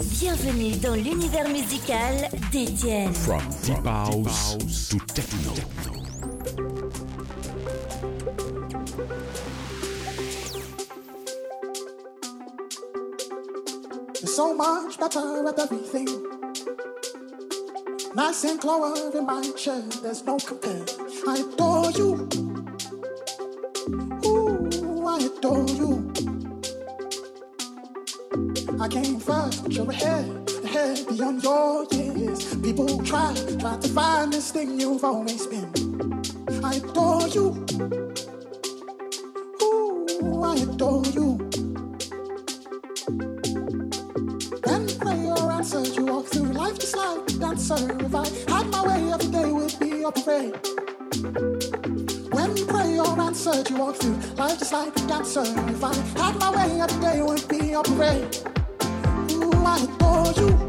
Bienvenue dans l'univers musical d'Étienne. From deep house to techno. You're so much better at everything. Nice and clover in my chair, there's no compare. I adore you. Ooh, I adore you. I came first, but you're ahead, ahead beyond your years. People try, try to find this thing you've always been. I adore you. Ooh, I adore you. When prayer answered, you walk through life just like a dancer. If I had my way, every day would be a parade. When prayer answered, you walk through life just like a dancer. If I had my way, every day would be a parade somebody for you.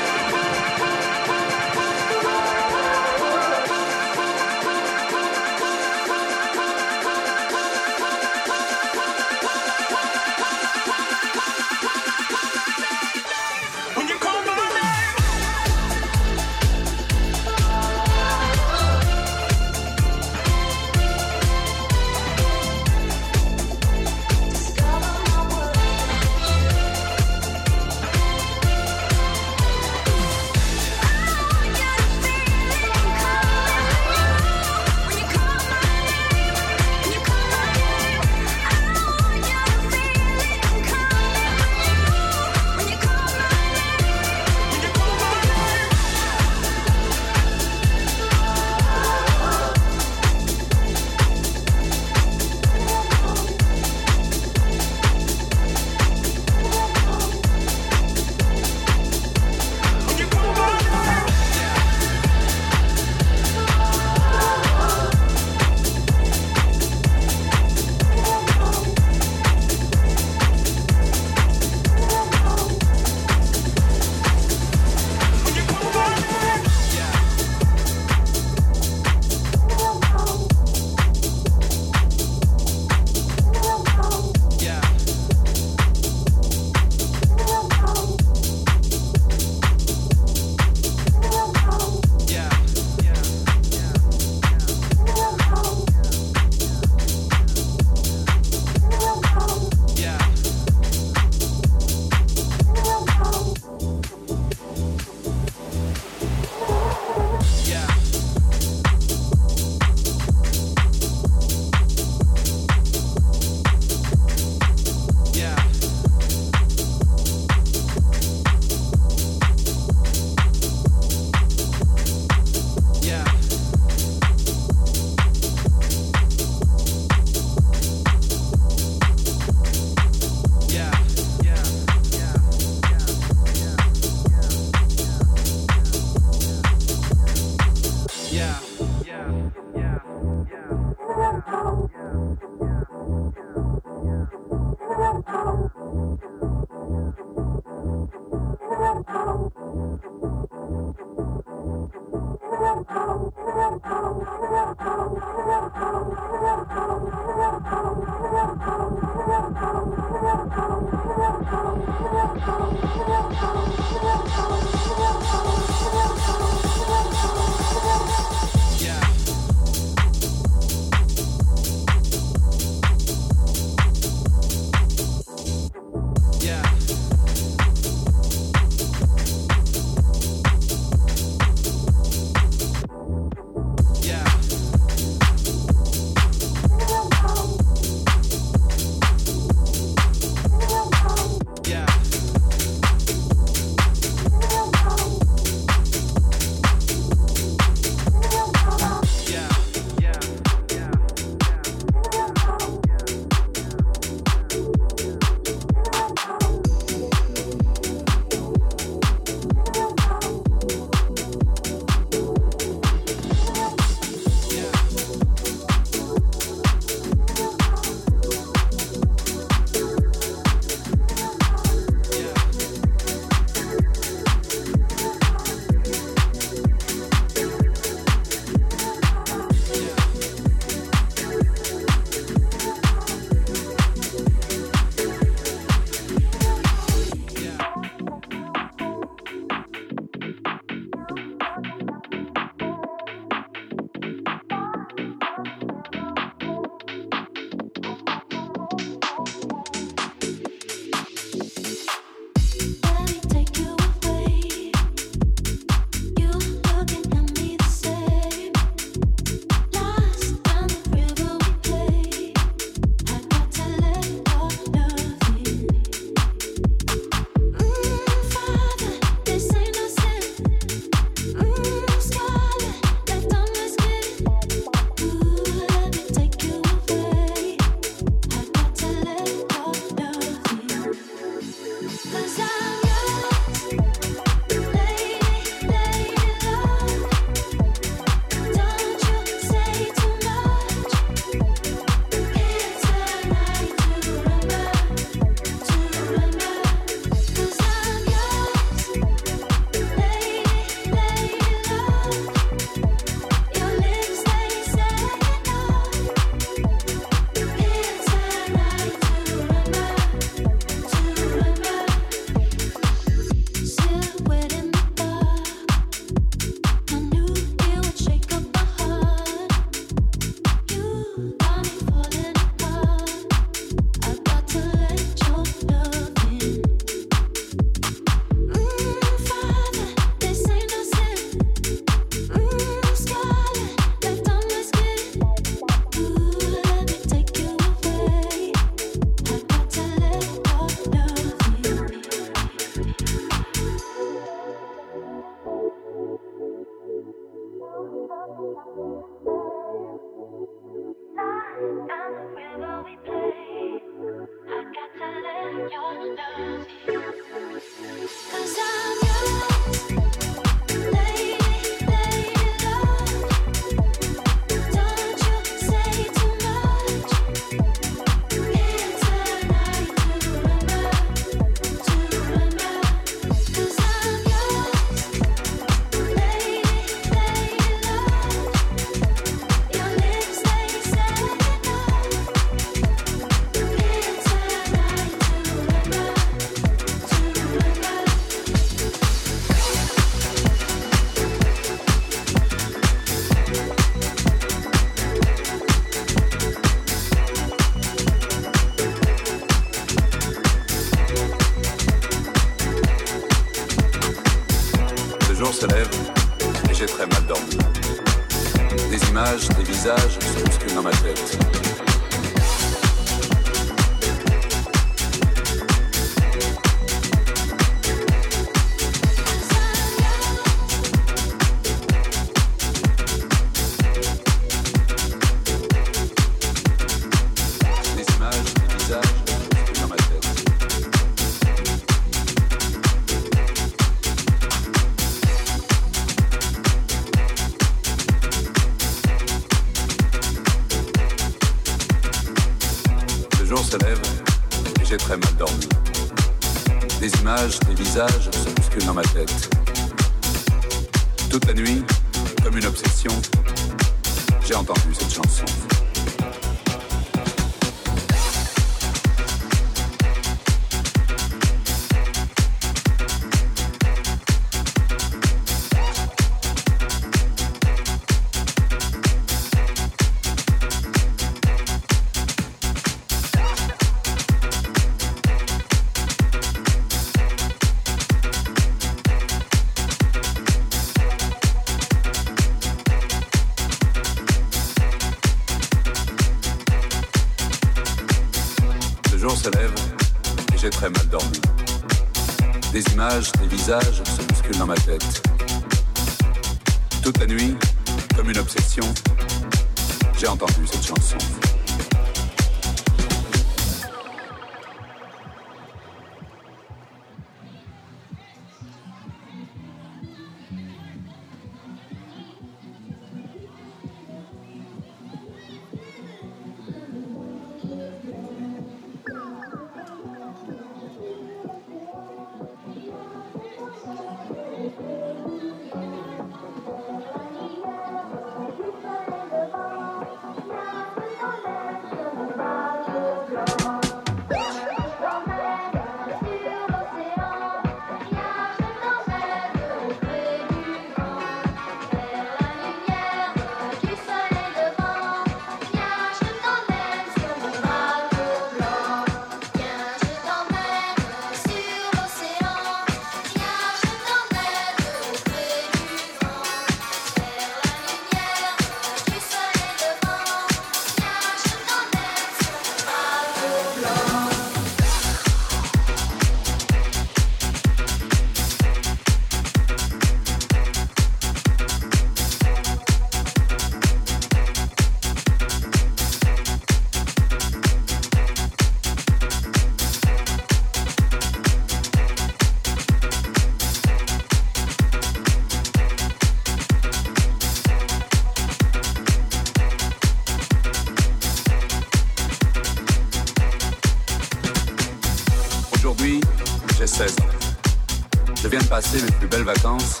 vacances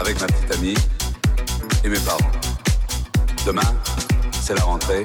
avec ma petite amie et mes parents. Demain, c'est la rentrée.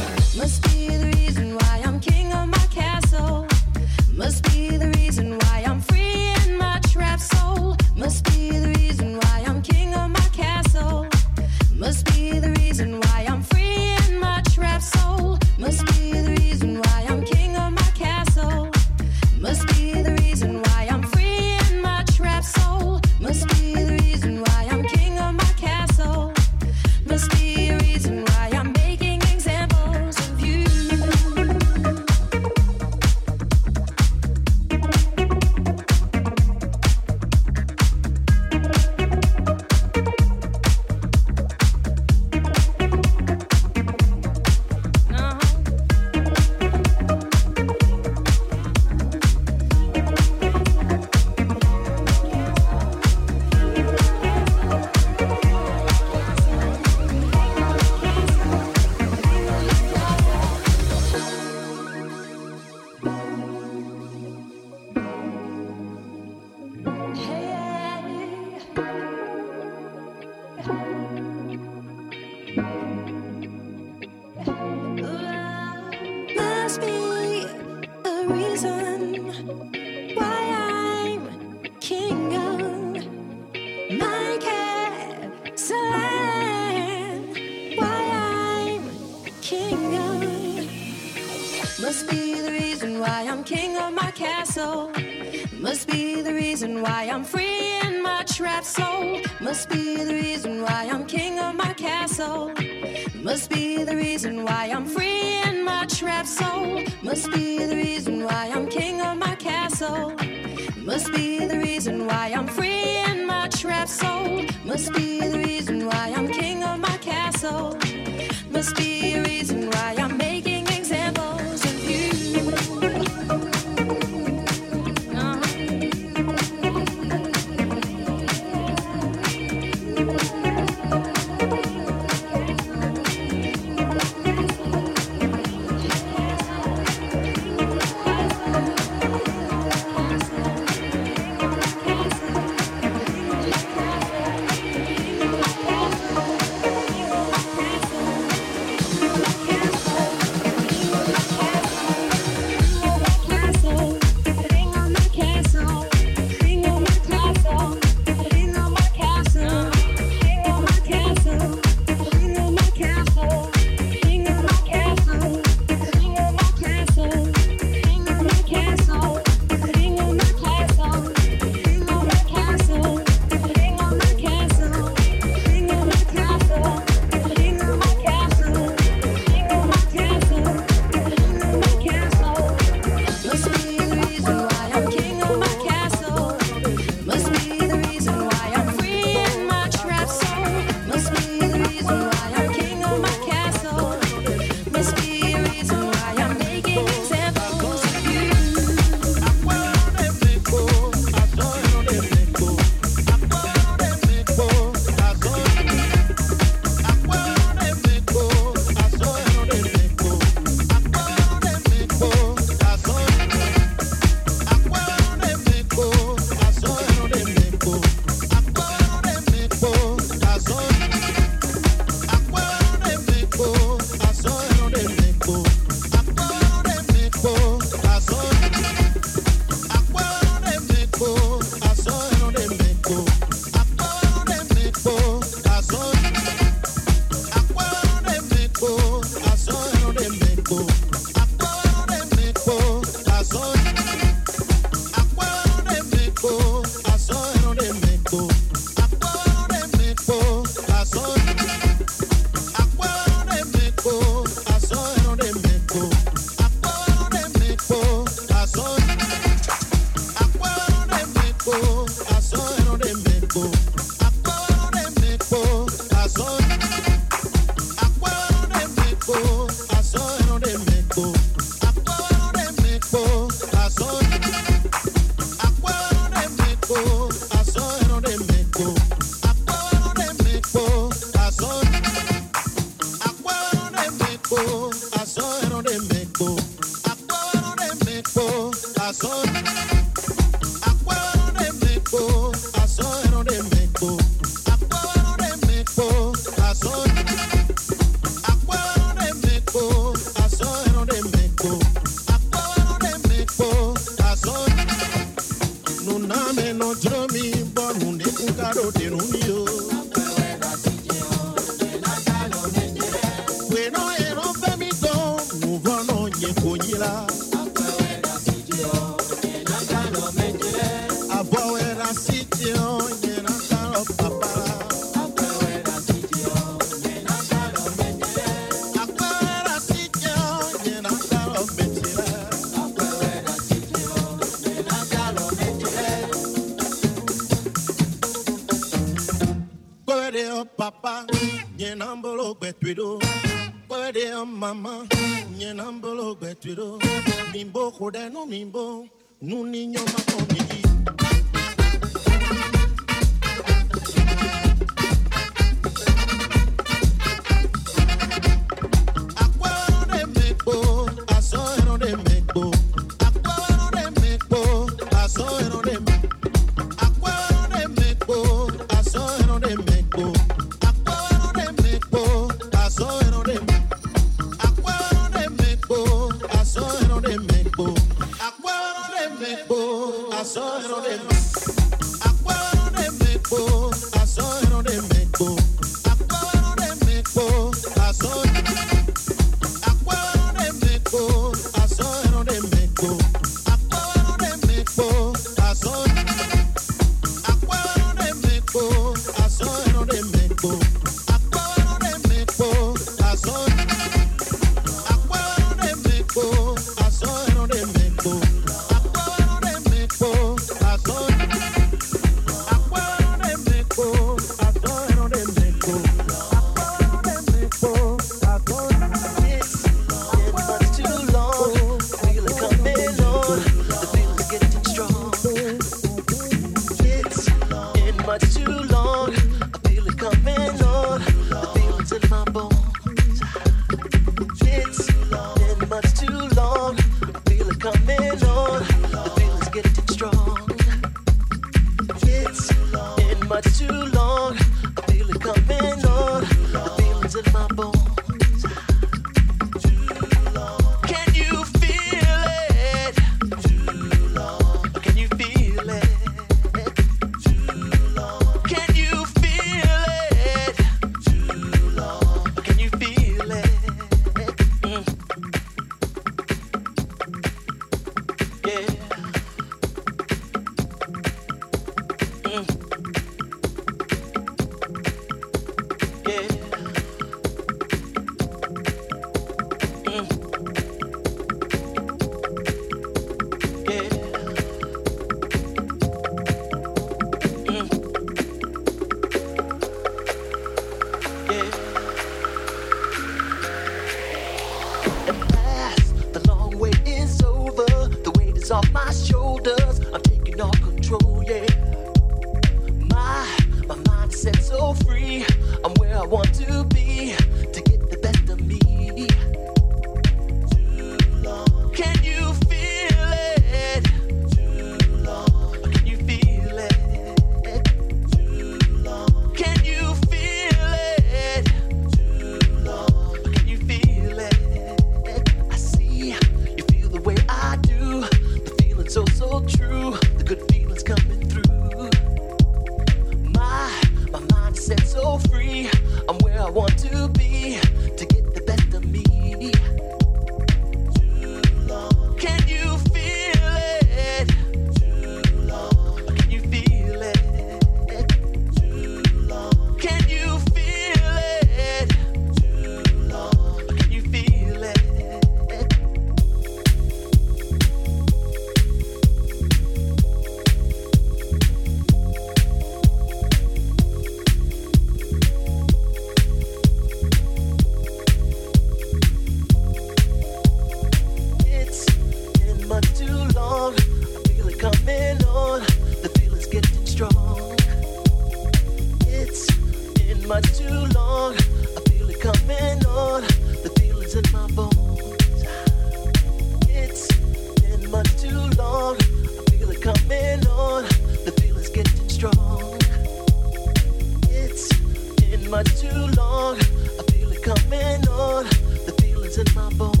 in my bones.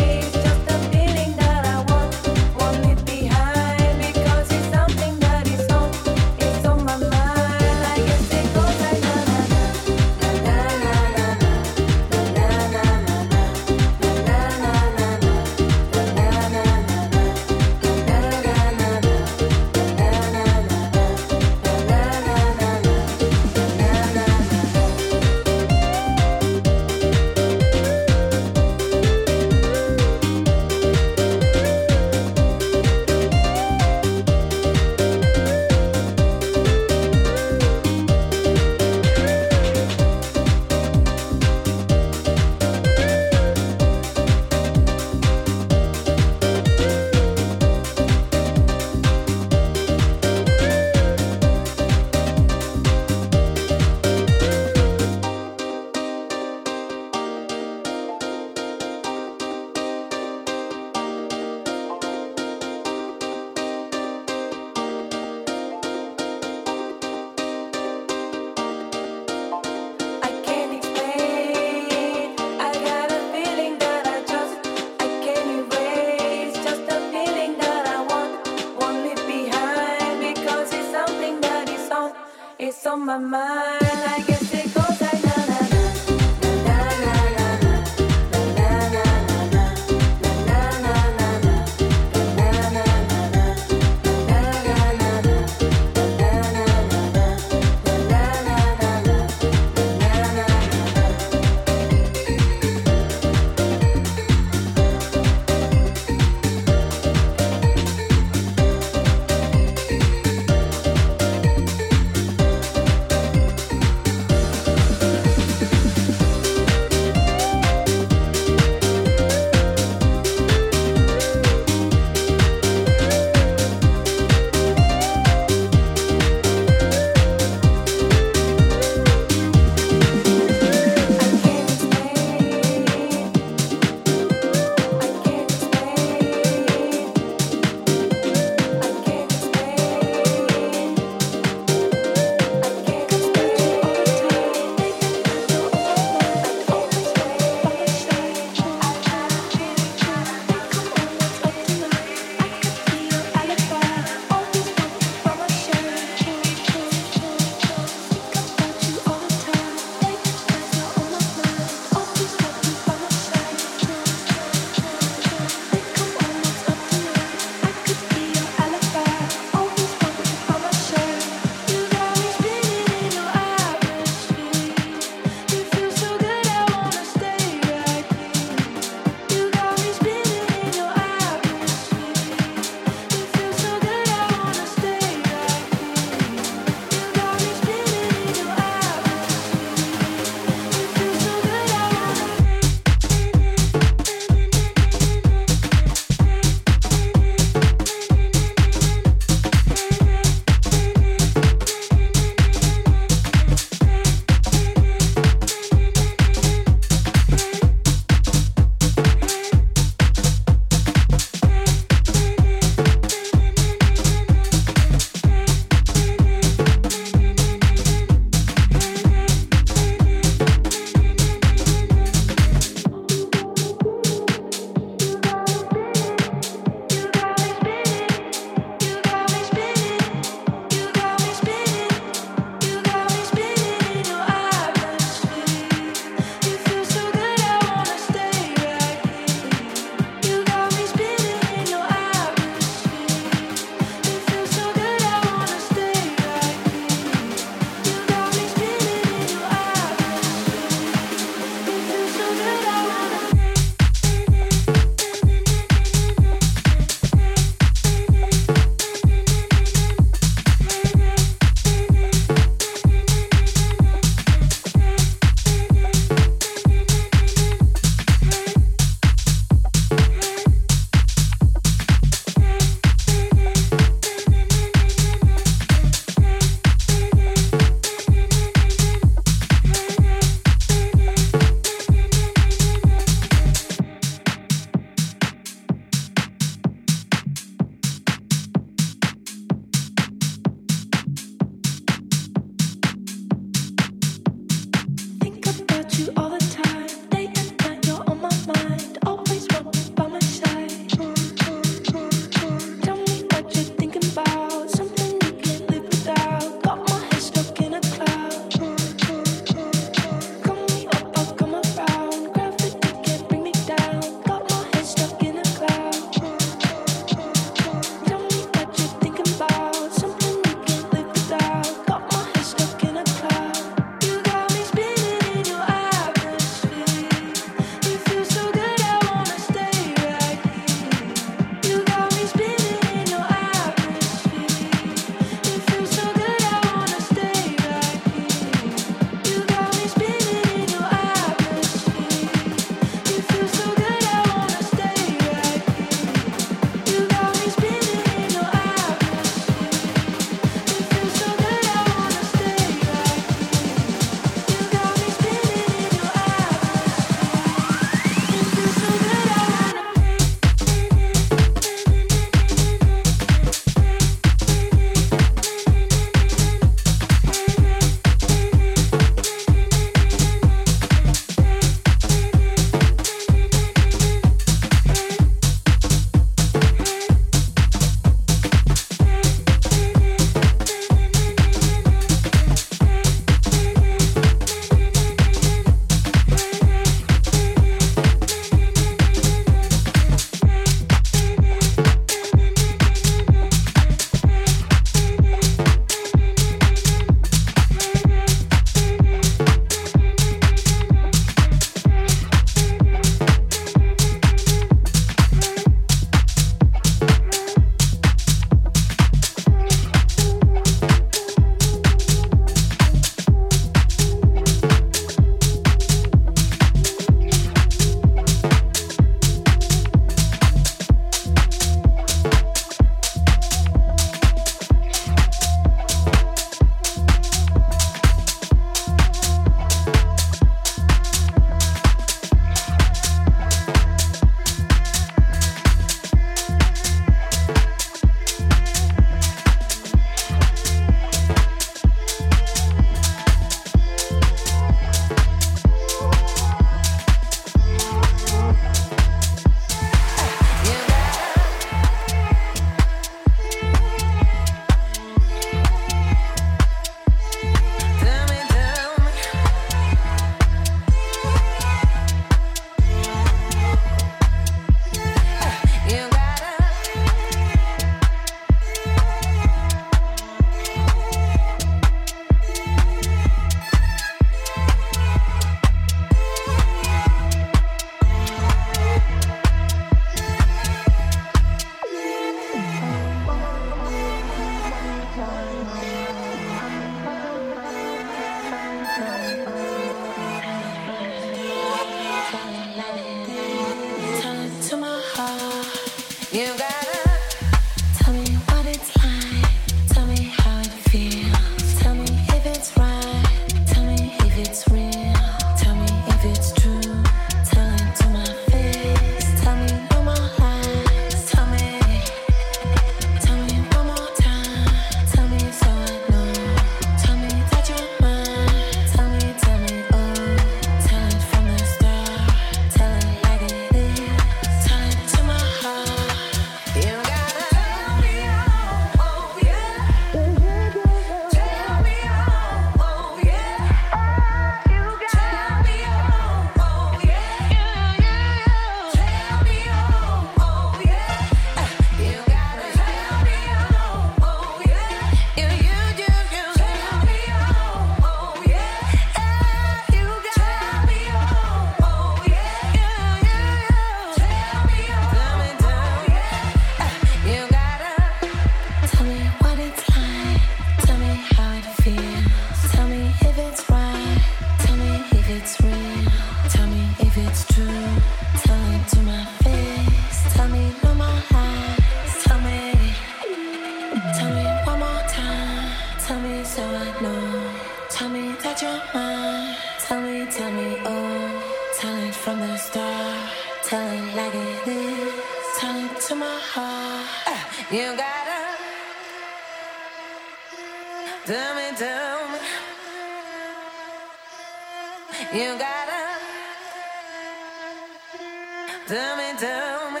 Tell me, tell me.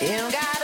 You got